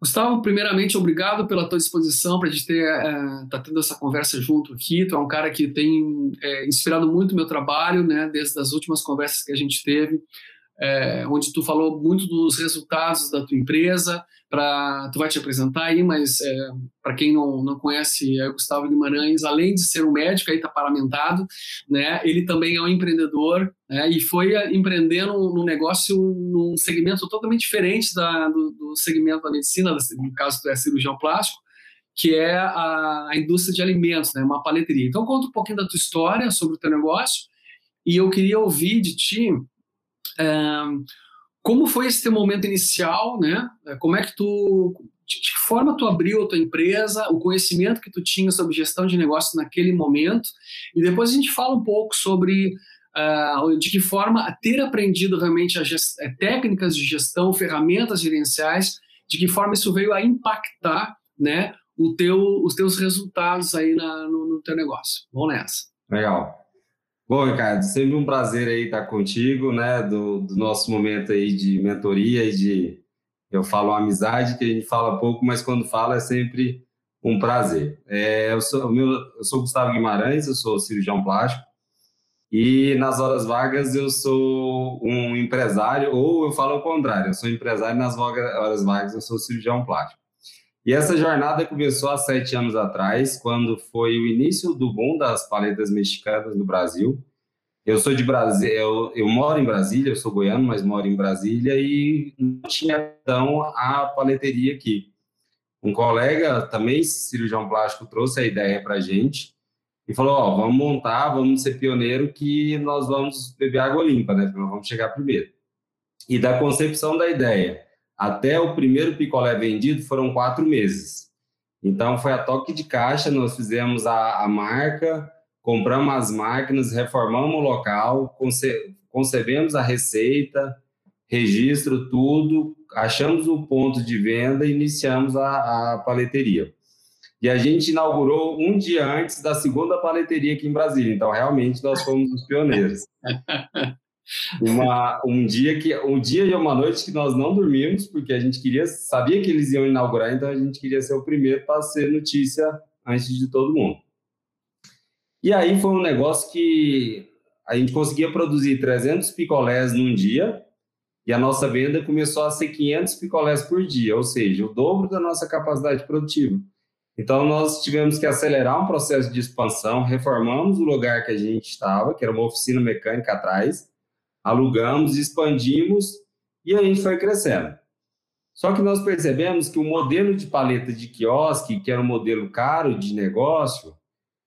Gustavo, primeiramente, obrigado pela tua disposição para a gente ter, é, tá tendo essa conversa junto aqui. Tu é um cara que tem é, inspirado muito o meu trabalho, né, desde as últimas conversas que a gente teve é, onde tu falou muito dos resultados da tua empresa, para tu vai te apresentar aí, mas é, para quem não, não conhece é Gustavo Guimarães, além de ser um médico aí tá paramentado, né, ele também é um empreendedor né, e foi empreendendo no negócio num segmento totalmente diferente da, do, do segmento da medicina, no caso tu é cirurgião plástico, que é a, a indústria de alimentos, né, uma paleteria. Então conta um pouquinho da tua história sobre o teu negócio e eu queria ouvir de ti como foi esse teu momento inicial, né? Como é que tu, de que forma tu abriu a tua empresa, o conhecimento que tu tinha sobre gestão de negócios naquele momento, e depois a gente fala um pouco sobre uh, de que forma ter aprendido realmente gest... Eh, técnicas de gestão, ferramentas gerenciais, de que forma isso veio a impactar, né, o teu, os teus resultados aí na, no, no teu negócio. Vamos nessa. Legal. Bom, Ricardo, sempre um prazer aí estar contigo, né, do, do, nosso momento aí de mentoria e de, eu falo amizade, que a gente fala pouco, mas quando fala é sempre um prazer. É, eu, sou, meu, eu sou Gustavo Guimarães, eu sou cirurgião plástico, e nas horas vagas eu sou um empresário, ou eu falo o contrário, eu sou empresário nas horas vagas eu sou cirurgião plástico. E essa jornada começou há sete anos atrás, quando foi o início do boom das paletas mexicanas no Brasil. Eu sou de Brasília, eu, eu, moro em Brasília, eu sou goiano, mas moro em Brasília e não tinha então a paleteria aqui. Um colega, também cirurgião plástico, trouxe a ideia para a gente e falou: Ó, vamos montar, vamos ser pioneiro que nós vamos beber água limpa, né? Nós vamos chegar primeiro. E da concepção da ideia até o primeiro picolé vendido foram quatro meses. Então, foi a toque de caixa, nós fizemos a, a marca, compramos as máquinas, reformamos o local, conce, concebemos a receita, registro, tudo, achamos o ponto de venda e iniciamos a, a paleteria. E a gente inaugurou um dia antes da segunda paleteria aqui em Brasília. Então, realmente, nós fomos os pioneiros. Uma, um dia que um dia e uma noite que nós não dormimos porque a gente queria sabia que eles iam inaugurar então a gente queria ser o primeiro para ser notícia antes de todo mundo. E aí foi um negócio que a gente conseguia produzir 300 picolés num dia e a nossa venda começou a ser 500 picolés por dia ou seja o dobro da nossa capacidade produtiva. Então nós tivemos que acelerar um processo de expansão reformamos o lugar que a gente estava que era uma oficina mecânica atrás alugamos, expandimos e a gente foi crescendo. Só que nós percebemos que o modelo de paleta de quiosque, que era um modelo caro de negócio,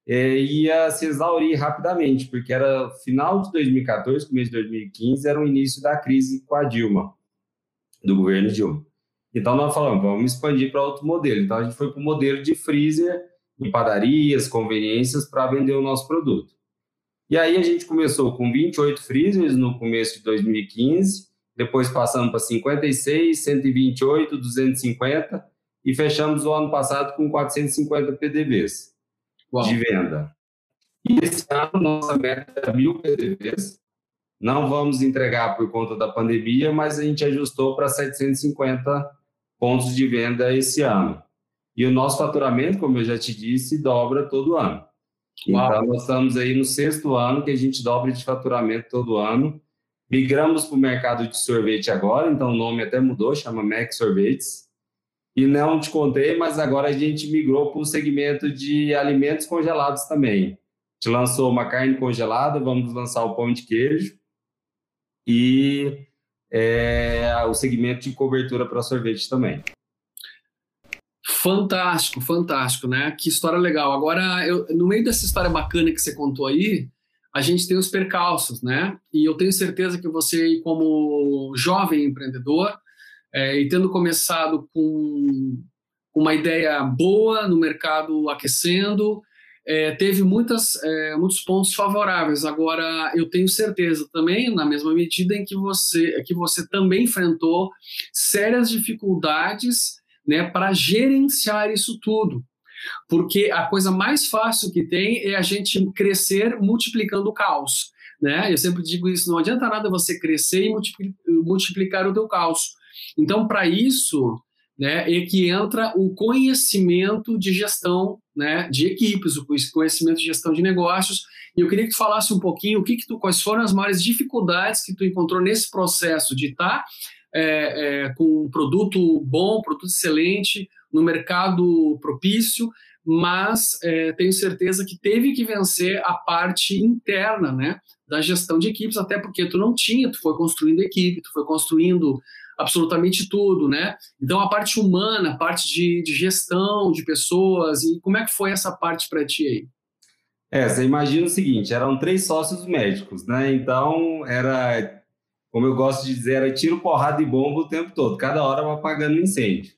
é, ia se exaurir rapidamente, porque era final de 2014, começo de 2015, era o início da crise com a Dilma, do governo Dilma. Então nós falamos, vamos expandir para outro modelo. Então a gente foi para o modelo de freezer em padarias, conveniências, para vender o nosso produto. E aí a gente começou com 28 freezers no começo de 2015, depois passamos para 56, 128, 250 e fechamos o ano passado com 450 PDVs Uau. de venda. E esse ano nossa meta é mil PDVs. Não vamos entregar por conta da pandemia, mas a gente ajustou para 750 pontos de venda esse ano. E o nosso faturamento, como eu já te disse, dobra todo ano. Uau. Então, nós estamos aí no sexto ano que a gente dobra de faturamento todo ano. Migramos para o mercado de sorvete agora, então o nome até mudou, chama Mac Sorvetes. E não te contei, mas agora a gente migrou para o segmento de alimentos congelados também. A gente lançou uma carne congelada, vamos lançar o pão de queijo e é, o segmento de cobertura para sorvete também. Fantástico, fantástico, né? Que história legal. Agora, eu, no meio dessa história bacana que você contou aí, a gente tem os percalços, né? E eu tenho certeza que você, como jovem empreendedor, é, e tendo começado com uma ideia boa no mercado aquecendo, é, teve muitas, é, muitos pontos favoráveis. Agora, eu tenho certeza também, na mesma medida em que você, que você também enfrentou sérias dificuldades né, para gerenciar isso tudo. Porque a coisa mais fácil que tem é a gente crescer multiplicando o caos. Né? Eu sempre digo isso: não adianta nada você crescer e multiplicar o teu caos. Então, para isso, né, e que entra o conhecimento de gestão né, de equipes, o conhecimento de gestão de negócios. E eu queria que tu falasse um pouquinho o que, que tu, quais foram as maiores dificuldades que tu encontrou nesse processo de estar tá, é, é, com um produto bom, produto excelente, no mercado propício, mas é, tenho certeza que teve que vencer a parte interna, né, da gestão de equipes, até porque tu não tinha, tu foi construindo equipe, tu foi construindo absolutamente tudo, né? Então a parte humana, a parte de, de gestão de pessoas e como é que foi essa parte para ti aí? É, você imagina o seguinte, eram três sócios médicos, né? Então era, como eu gosto de dizer, era tiro, porrada e bomba o tempo todo, cada hora apagando incêndio.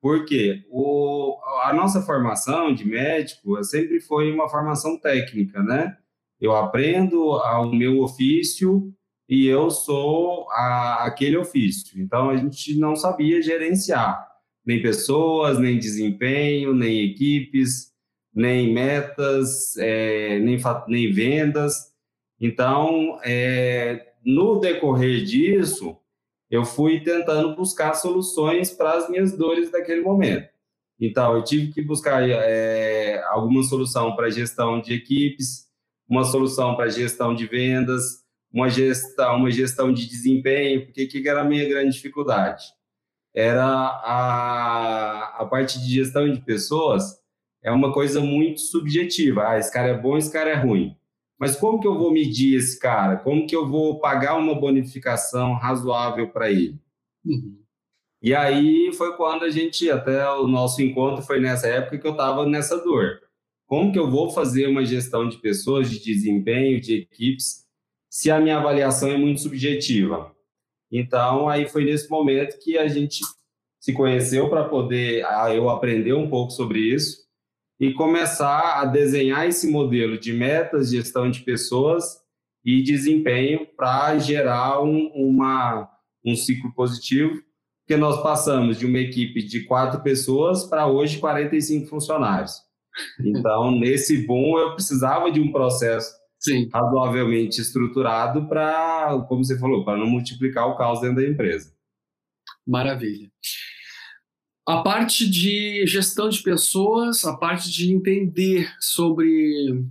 Por quê? O, a nossa formação de médico sempre foi uma formação técnica, né? Eu aprendo o meu ofício e eu sou a, aquele ofício. Então a gente não sabia gerenciar nem pessoas, nem desempenho, nem equipes, nem metas, é, nem, nem vendas. Então, é, no decorrer disso, eu fui tentando buscar soluções para as minhas dores daquele momento. Então, eu tive que buscar é, alguma solução para gestão de equipes, uma solução para gestão de vendas, uma gestão, uma gestão de desempenho, porque que era a minha grande dificuldade? Era a, a parte de gestão de pessoas é uma coisa muito subjetiva. Ah, esse cara é bom, esse cara é ruim. Mas como que eu vou medir esse cara? Como que eu vou pagar uma bonificação razoável para ele? Uhum. E aí foi quando a gente, até o nosso encontro foi nessa época que eu estava nessa dor. Como que eu vou fazer uma gestão de pessoas, de desempenho, de equipes, se a minha avaliação é muito subjetiva. Então, aí foi nesse momento que a gente se conheceu para poder eu aprender um pouco sobre isso e começar a desenhar esse modelo de metas, gestão de pessoas e desempenho para gerar um, uma, um ciclo positivo, porque nós passamos de uma equipe de quatro pessoas para hoje 45 funcionários. Então, nesse boom, eu precisava de um processo Sim. razoavelmente estruturado para, como você falou, para não multiplicar o caos dentro da empresa. Maravilha. A parte de gestão de pessoas, a parte de entender sobre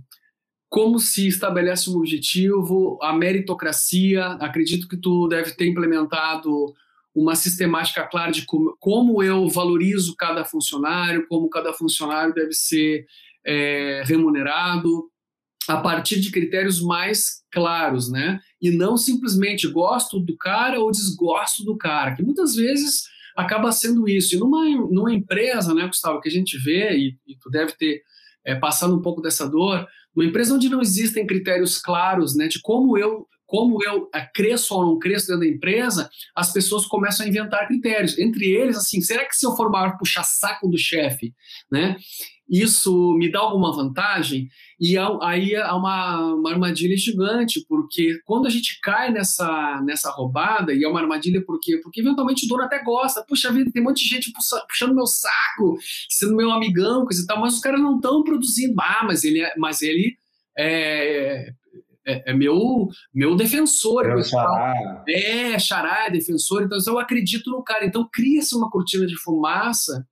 como se estabelece um objetivo, a meritocracia, acredito que tu deve ter implementado uma sistemática clara de como, como eu valorizo cada funcionário, como cada funcionário deve ser é, remunerado, a partir de critérios mais claros, né? E não simplesmente gosto do cara ou desgosto do cara, que muitas vezes acaba sendo isso. E numa, numa empresa, né, Gustavo, que a gente vê, e, e tu deve ter é, passado um pouco dessa dor, numa empresa onde não existem critérios claros, né, de como eu como eu é, cresço ou não cresço dentro da empresa, as pessoas começam a inventar critérios. Entre eles, assim, será que se eu for maior puxar saco do chefe, né? Isso me dá alguma vantagem? E aí há uma, uma, armadilha gigante, porque quando a gente cai nessa, nessa roubada, e é uma armadilha por quê? Porque eventualmente o dono até gosta, puxa vida, tem um monte de gente puxando meu saco, sendo meu amigão, coisa e tal, mas os caras não estão produzindo. Ah, mas ele, é, mas ele é, é, é, meu, meu defensor. É, xará. é, xará, é defensor. Então, eu acredito no cara. Então, cria-se uma cortina de fumaça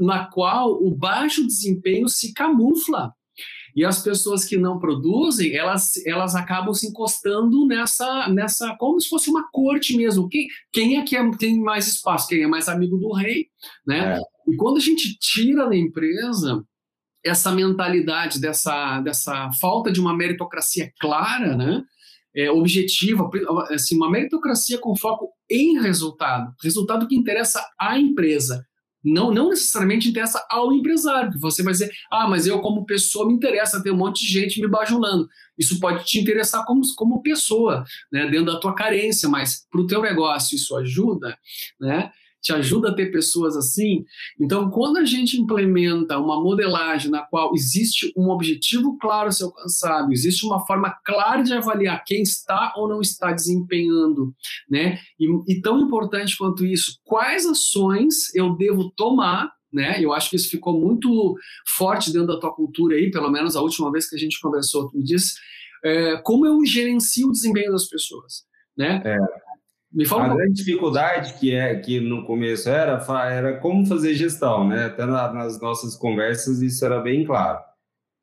na qual o baixo desempenho se camufla. E as pessoas que não produzem, elas, elas acabam se encostando nessa, nessa, como se fosse uma corte mesmo. Quem, quem é que é, tem mais espaço? Quem é mais amigo do rei? Né? É. E quando a gente tira da empresa essa mentalidade dessa, dessa falta de uma meritocracia clara, né? É, objetiva, assim, uma meritocracia com foco em resultado, resultado que interessa à empresa, não, não necessariamente interessa ao empresário, que você vai dizer, ah, mas eu como pessoa me interessa ter um monte de gente me bajulando. Isso pode te interessar como, como pessoa, né, dentro da tua carência, mas para o teu negócio isso ajuda, né? Te ajuda a ter pessoas assim. Então, quando a gente implementa uma modelagem na qual existe um objetivo claro a ser alcançado, existe uma forma clara de avaliar quem está ou não está desempenhando, né? E, e tão importante quanto isso, quais ações eu devo tomar né? Eu acho que isso ficou muito forte dentro da tua cultura aí, pelo menos a última vez que a gente conversou, tu me disse, é, como eu gerencio o desempenho das pessoas, né? É. Me fala a grande dificuldade que é que no começo era era como fazer gestão, né? Até nas nossas conversas isso era bem claro,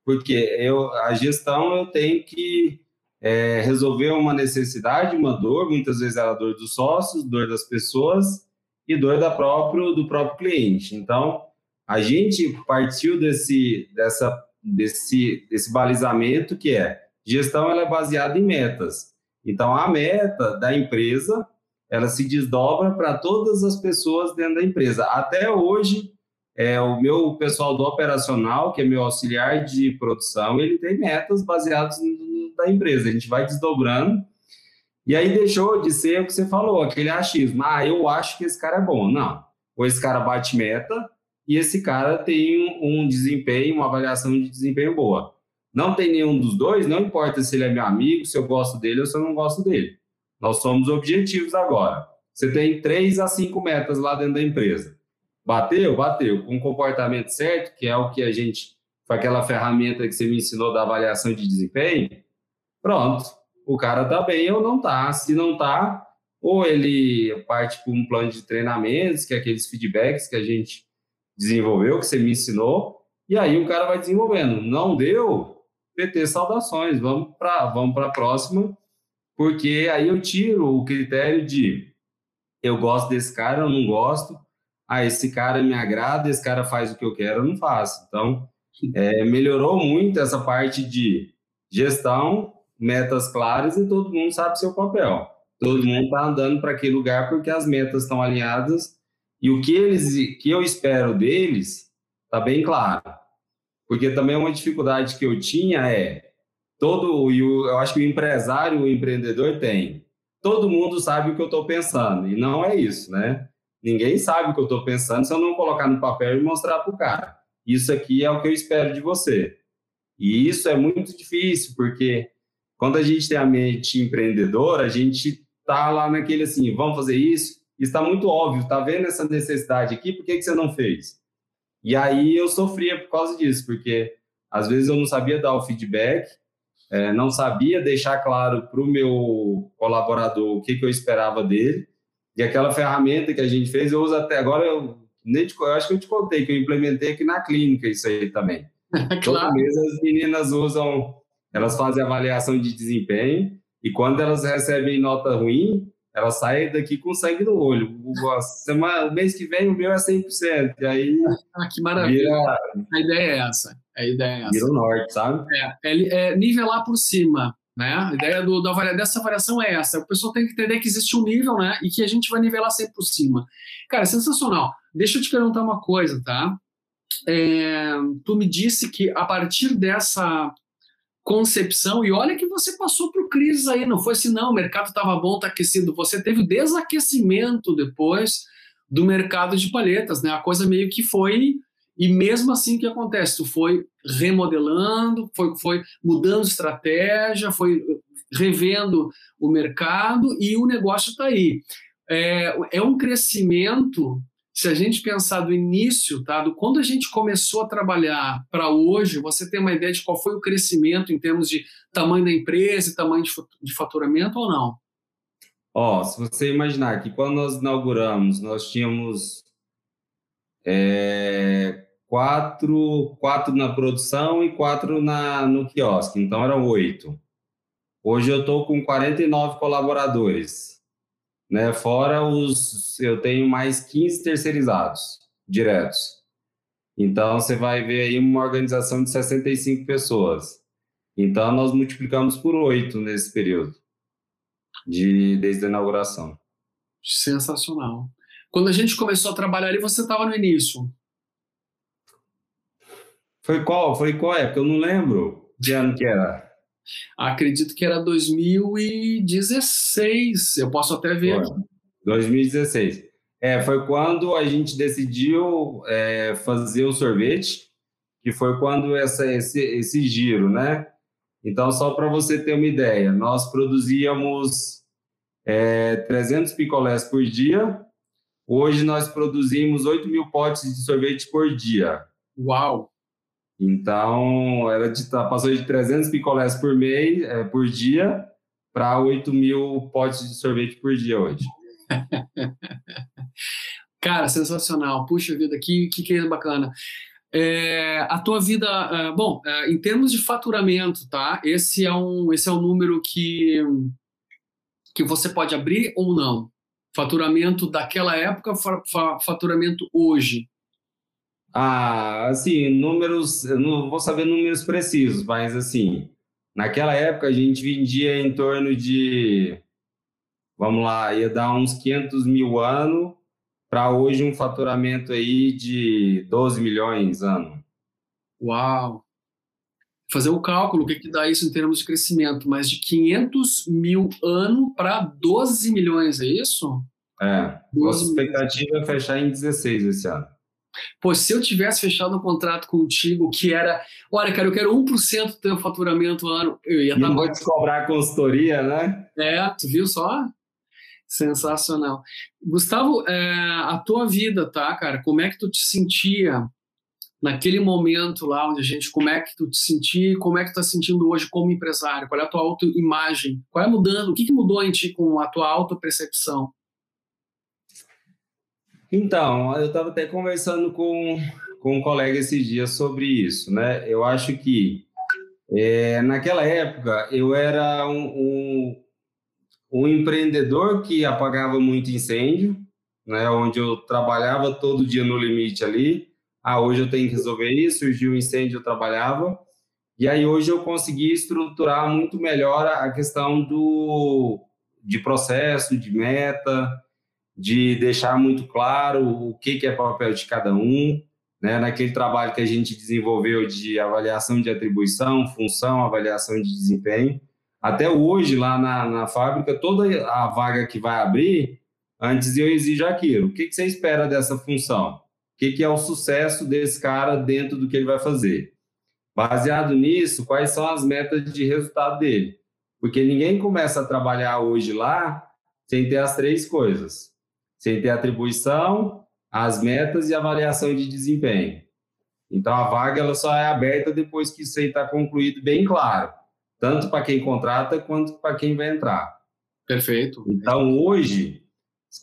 porque eu a gestão eu tenho que é, resolver uma necessidade, uma dor, muitas vezes era a dor dos sócios, dor das pessoas e dor da próprio do próprio cliente. Então a gente partiu desse dessa desse desse balizamento que é gestão ela é baseada em metas. Então a meta da empresa ela se desdobra para todas as pessoas dentro da empresa. Até hoje, é, o meu pessoal do operacional, que é meu auxiliar de produção, ele tem metas baseadas no, da empresa. A gente vai desdobrando. E aí deixou de ser o que você falou, aquele achismo. Ah, eu acho que esse cara é bom. Não. Ou esse cara bate meta e esse cara tem um desempenho, uma avaliação de desempenho boa. Não tem nenhum dos dois, não importa se ele é meu amigo, se eu gosto dele ou se eu não gosto dele. Nós somos objetivos agora. Você tem três a cinco metas lá dentro da empresa. Bateu? Bateu. Com o comportamento certo, que é o que a gente, foi aquela ferramenta que você me ensinou da avaliação de desempenho, pronto. O cara está bem ou não está. Se não está, ou ele parte para um plano de treinamentos, que é aqueles feedbacks que a gente desenvolveu, que você me ensinou, e aí o cara vai desenvolvendo. Não deu? PT, saudações. Vamos para vamos a próxima porque aí eu tiro o critério de eu gosto desse cara, eu não gosto, ah, esse cara me agrada, esse cara faz o que eu quero, eu não faço. Então, é, melhorou muito essa parte de gestão, metas claras e todo mundo sabe seu papel. Todo mundo está andando para aquele lugar porque as metas estão alinhadas e o que eles que eu espero deles está bem claro. Porque também uma dificuldade que eu tinha é todo e eu acho que o empresário, o empreendedor tem. Todo mundo sabe o que eu estou pensando e não é isso, né? Ninguém sabe o que eu estou pensando se eu não colocar no papel e mostrar para o cara. Isso aqui é o que eu espero de você. E isso é muito difícil porque quando a gente tem a mente empreendedora, a gente tá lá naquele assim, vamos fazer isso. Está muito óbvio, tá vendo essa necessidade aqui? Por que, que você não fez? E aí eu sofria por causa disso, porque às vezes eu não sabia dar o feedback é, não sabia deixar claro para o meu colaborador o que, que eu esperava dele. E aquela ferramenta que a gente fez, eu uso até agora, eu, nem te, eu acho que eu te contei que eu implementei aqui na clínica isso aí também. claro. As meninas usam, elas fazem avaliação de desempenho e quando elas recebem nota ruim, elas saem daqui com sangue no olho. O, semana, o mês que vem o meu é 100%. E aí. Ah, que maravilha. Vira, a ideia é essa. A ideia é essa. Vira o norte, sabe? É, é, é nivelar por cima. Né? A ideia do, da, dessa variação é essa. O pessoal tem que entender que existe um nível né? e que a gente vai nivelar sempre por cima. Cara, sensacional. Deixa eu te perguntar uma coisa, tá? É, tu me disse que a partir dessa concepção, e olha que você passou por crises aí, não foi assim, não, o mercado estava bom, está aquecido. Você teve o desaquecimento depois do mercado de palhetas, né? A coisa meio que foi e mesmo assim, o que acontece? Tu foi remodelando, foi, foi mudando estratégia, foi revendo o mercado e o negócio está aí. É, é um crescimento, se a gente pensar do início, tá? do quando a gente começou a trabalhar para hoje, você tem uma ideia de qual foi o crescimento em termos de tamanho da empresa e tamanho de faturamento ou não? Ó, se você imaginar que quando nós inauguramos, nós tínhamos é, quatro, quatro na produção e quatro na, no quiosque, então eram oito. Hoje eu estou com 49 colaboradores, né? Fora os, eu tenho mais 15 terceirizados diretos. Então você vai ver aí uma organização de 65 pessoas. Então nós multiplicamos por oito nesse período de desde a inauguração. Sensacional. Quando a gente começou a trabalhar ali, você estava no início. Foi qual? Foi qual época? Eu não lembro de ano que era. Acredito que era 2016. Eu posso até ver. Foi. 2016. É, foi quando a gente decidiu é, fazer o sorvete, que foi quando essa, esse, esse giro, né? Então, só para você ter uma ideia, nós produzíamos é, 300 picolés por dia. Hoje nós produzimos 8 mil potes de sorvete por dia. Uau! Então, ela passou de 300 picolés por mês, é, por dia, para 8 mil potes de sorvete por dia hoje. Cara, sensacional. Puxa vida, que, que coisa bacana. É, a tua vida, é, bom, é, em termos de faturamento, tá? Esse é um, esse é um número que, que você pode abrir ou não. Faturamento daquela época, faturamento hoje. Ah, assim, números, eu não vou saber números precisos, mas assim, naquela época a gente vendia em torno de, vamos lá, ia dar uns 500 mil ano para hoje um faturamento aí de 12 milhões ano. Uau! Fazer o cálculo, o que, que dá isso em termos de crescimento, mas de 500 mil ano para 12 milhões, é isso? É, nossa expectativa é fechar em 16 esse ano. Pô, se eu tivesse fechado um contrato contigo que era, olha, cara, eu quero 1% do teu faturamento ano, eu ia estar. Não vou te cobrar consultoria, né? É, tu viu só? Sensacional. Gustavo, é, a tua vida, tá, cara? Como é que tu te sentia naquele momento lá onde a gente, como é que tu te sentia como é que tu tá sentindo hoje como empresário? Qual é a tua autoimagem? Qual é mudando? O que, que mudou em ti com a tua autopercepção? Então, eu estava até conversando com, com um colega esses dias sobre isso, né? Eu acho que é, naquela época eu era um, um um empreendedor que apagava muito incêndio, né, onde eu trabalhava todo dia no limite ali. Ah, hoje eu tenho que resolver isso, surgiu um incêndio, eu trabalhava. E aí hoje eu consegui estruturar muito melhor a questão do de processo, de meta, de deixar muito claro o que, é papel de cada um, né? Naquele trabalho que a gente desenvolveu de avaliação de atribuição, função, avaliação de desempenho, até hoje, lá na, na fábrica, toda a vaga que vai abrir, antes eu exijo aquilo. O que, que você espera dessa função? O que, que é o sucesso desse cara dentro do que ele vai fazer? Baseado nisso, quais são as metas de resultado dele? Porque ninguém começa a trabalhar hoje lá sem ter as três coisas: sem ter atribuição, as metas e avaliação de desempenho. Então, a vaga ela só é aberta depois que isso aí está concluído bem claro tanto para quem contrata quanto para quem vai entrar. Perfeito. Então, hoje,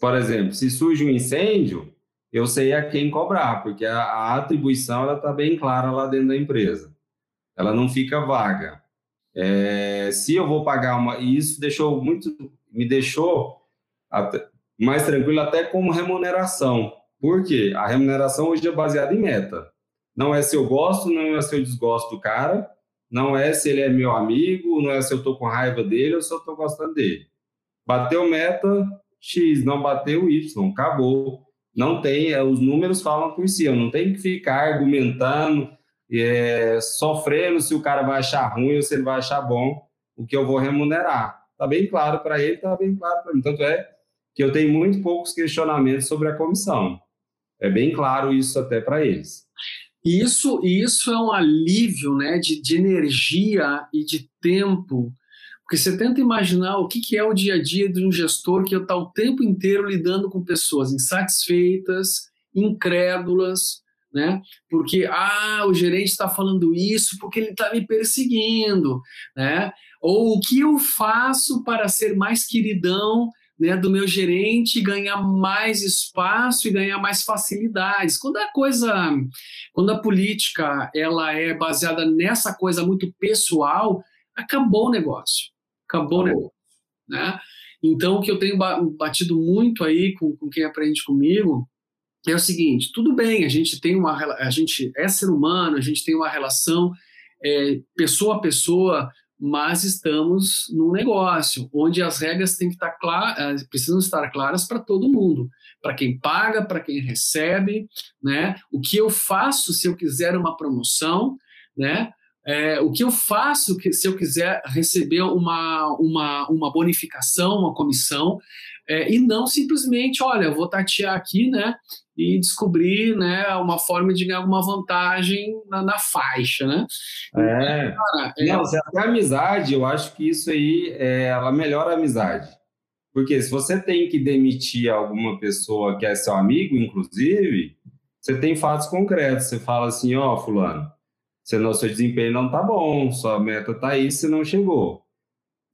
por exemplo, se surge um incêndio, eu sei a quem cobrar, porque a, a atribuição está bem clara lá dentro da empresa. Ela não fica vaga. É, se eu vou pagar uma. E isso deixou muito. Me deixou até, mais tranquilo até como remuneração. Por quê? A remuneração hoje é baseada em meta. Não é se eu gosto, não é se eu desgosto do cara, não é se ele é meu amigo, não é se eu estou com raiva dele ou se eu estou gostando dele. Bateu meta, X, não bateu Y, acabou. Não tem, é, os números falam por si, eu não tenho que ficar argumentando, é, sofrendo se o cara vai achar ruim ou se ele vai achar bom o que eu vou remunerar. Está bem claro para ele, está bem claro para mim. Tanto é que eu tenho muito poucos questionamentos sobre a comissão. É bem claro isso até para eles. Isso, isso é um alívio né, de, de energia e de tempo, porque você tenta imaginar o que, que é o dia a dia de um gestor que está o tempo inteiro lidando com pessoas insatisfeitas, incrédulas, né? Porque ah, o gerente está falando isso porque ele está me perseguindo, né? Ou o que eu faço para ser mais queridão né, do meu gerente ganhar mais espaço e ganhar mais facilidades. Quando a coisa, quando a política ela é baseada nessa coisa muito pessoal, acabou o negócio, acabou o negócio, né? Então o que eu tenho batido muito aí com, com quem aprende comigo é o seguinte: tudo bem, a gente tem uma, a gente é ser humano, a gente tem uma relação é, pessoa a pessoa mas estamos num negócio onde as regras têm que estar claras, eh, precisam estar claras para todo mundo, para quem paga, para quem recebe, né? O que eu faço se eu quiser uma promoção, né? É, o que eu faço que, se eu quiser receber uma, uma, uma bonificação, uma comissão, é, e não simplesmente, olha, vou tatear aqui, né? e descobrir né, uma forma de ganhar alguma vantagem na, na faixa, né? É. Então, cara, é... Não, até a amizade, eu acho que isso aí é, ela melhora a amizade. Porque se você tem que demitir alguma pessoa que é seu amigo, inclusive, você tem fatos concretos. Você fala assim, ó, oh, fulano, seu, seu desempenho não tá bom, sua meta tá aí, você não chegou.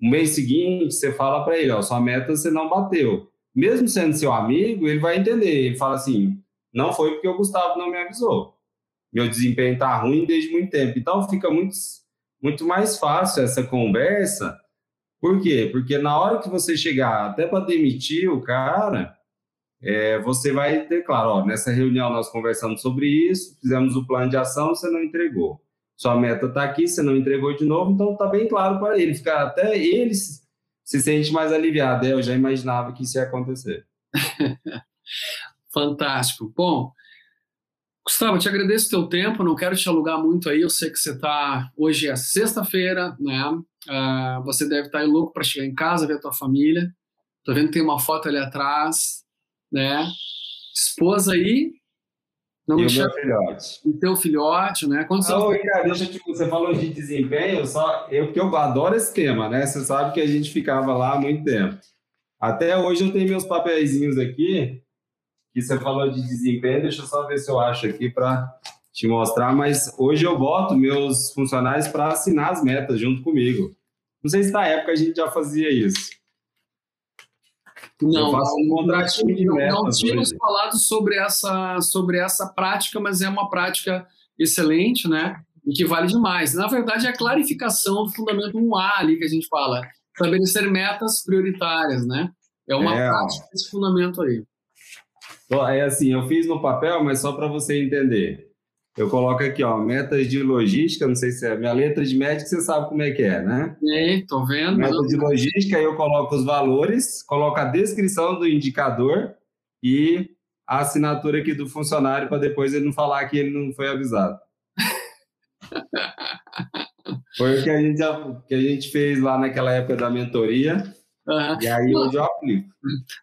No mês seguinte, você fala para ele, ó, sua meta você não bateu. Mesmo sendo seu amigo, ele vai entender. Ele fala assim, não foi porque o Gustavo não me avisou. Meu desempenho está ruim desde muito tempo. Então, fica muito, muito mais fácil essa conversa. Por quê? Porque na hora que você chegar até para demitir o cara, é, você vai ter, claro, ó, nessa reunião nós conversamos sobre isso, fizemos o plano de ação, você não entregou sua meta está aqui, você não entregou de novo, então está bem claro para ele. Fica, até ele se, se sente mais aliviado. É, eu já imaginava que isso ia acontecer. Fantástico. Bom, Gustavo, te agradeço o teu tempo, não quero te alugar muito aí, eu sei que você está, hoje é sexta-feira, né, uh, você deve estar tá louco para chegar em casa, ver a tua família, tô vendo que tem uma foto ali atrás, né, esposa aí, não e o meu filhote. O teu filhote, né? Quantos anos? Ricardo, deixa eu te, você falou de desempenho, só eu porque eu adoro esse tema, né? Você sabe que a gente ficava lá há muito tempo. Até hoje eu tenho meus papeizinhos aqui que você falou de desempenho. Deixa eu só ver se eu acho aqui para te mostrar. Mas hoje eu boto meus funcionários para assinar as metas junto comigo. Não sei se na época a gente já fazia isso. Não, um não, não tínhamos falado sobre essa, sobre essa prática, mas é uma prática excelente, né? E que vale demais. Na verdade, é a clarificação do fundamento 1A ali que a gente fala. Estabelecer metas prioritárias, né? É uma é. prática desse fundamento aí. É assim, eu fiz no papel, mas só para você entender. Eu coloco aqui, ó, metas de logística, não sei se é minha letra de médico, você sabe como é que é, né? É, tô vendo. Meta de logística, aí eu coloco os valores, coloco a descrição do indicador e a assinatura aqui do funcionário para depois ele não falar que ele não foi avisado. foi o que a gente, que a gente fez lá naquela época da mentoria. Uhum. E aí eu já aplico.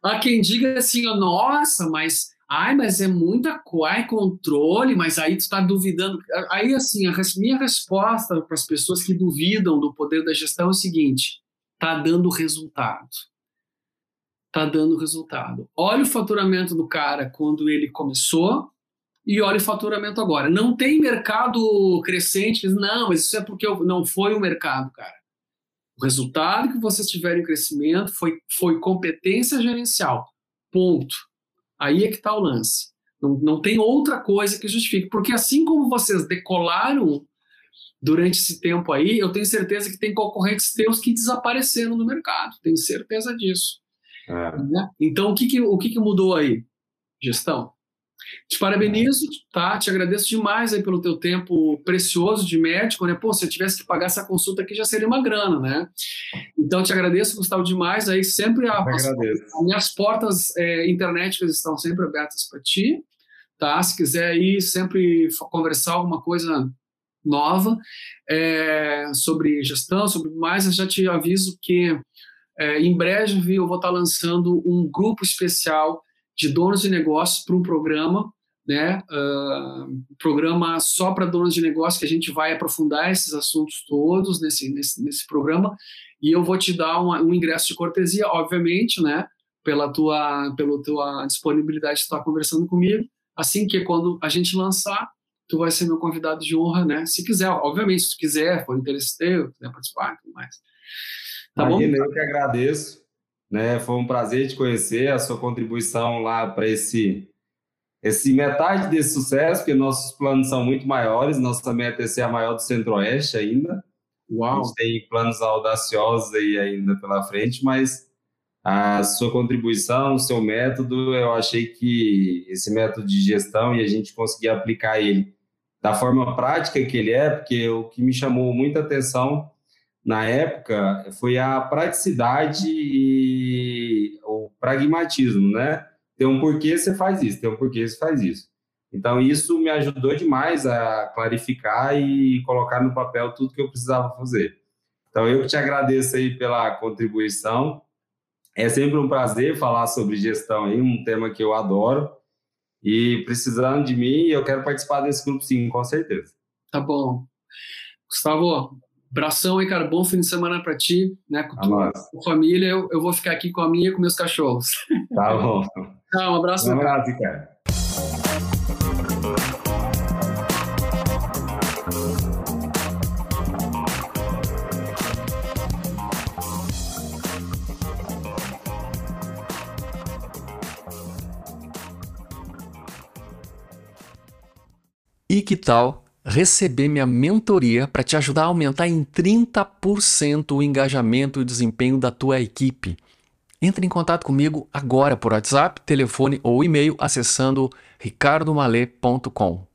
Há quem diga assim, nossa, mas Ai, mas é muita coisa, controle, mas aí tu está duvidando. Aí, assim, a minha resposta para as pessoas que duvidam do poder da gestão é o seguinte: tá dando resultado. Tá dando resultado. Olha o faturamento do cara quando ele começou e olha o faturamento agora. Não tem mercado crescente. Não, mas isso é porque não foi o mercado, cara. O resultado que vocês tiveram em crescimento foi, foi competência gerencial. Ponto. Aí é que está o lance. Não, não tem outra coisa que justifique. Porque assim como vocês decolaram durante esse tempo aí, eu tenho certeza que tem concorrentes teus que desapareceram no mercado. Tenho certeza disso. É. Né? Então, o que, que, o que, que mudou aí? Gestão. Te parabenizo, tá? Te agradeço demais aí pelo teu tempo precioso de médico, né? Pô, se eu tivesse que pagar essa consulta aqui já seria uma grana, né? Então te agradeço, Gustavo, demais. Aí sempre a, as, as minhas portas é, internéticas estão sempre abertas para ti, tá? Se quiser aí sempre conversar alguma coisa nova é, sobre gestão, sobre mais, eu já te aviso que é, em breve eu vou estar lançando um grupo especial de donos de negócios para um programa, né? Uh, programa só para donos de negócios que a gente vai aprofundar esses assuntos todos nesse, nesse, nesse programa e eu vou te dar um ingresso de cortesia, obviamente, né? Pela tua, pela tua disponibilidade de estar conversando comigo. Assim que quando a gente lançar, tu vai ser meu convidado de honra, né? Se quiser, obviamente, se tu quiser, for interesse teu, quiser participar, tudo mais. Tá bom? Eu que agradeço. Né? Foi um prazer te conhecer, a sua contribuição lá para esse, esse metade desse sucesso, porque nossos planos são muito maiores, nossa meta é ser a maior do Centro-Oeste ainda. Uau. A gente tem planos audaciosos aí ainda pela frente, mas a sua contribuição, o seu método, eu achei que esse método de gestão e a gente conseguir aplicar ele da forma prática que ele é, porque o que me chamou muita atenção na época foi a praticidade e o pragmatismo, né? Tem um porquê você faz isso, tem um porquê você faz isso. Então, isso me ajudou demais a clarificar e colocar no papel tudo que eu precisava fazer. Então, eu que te agradeço aí pela contribuição. É sempre um prazer falar sobre gestão aí, um tema que eu adoro. E precisando de mim, eu quero participar desse grupo sim, com certeza. Tá bom. Gustavo, abração e carbom, fim de semana para ti, né? Com tá tua família, eu, eu vou ficar aqui com a minha e com meus cachorros. Tá bom. Tá, um abraço. Um abraço, cara. E que tal receber minha mentoria para te ajudar a aumentar em 30% o engajamento e desempenho da tua equipe? Entre em contato comigo agora por WhatsApp, telefone ou e-mail acessando ricardomale.com.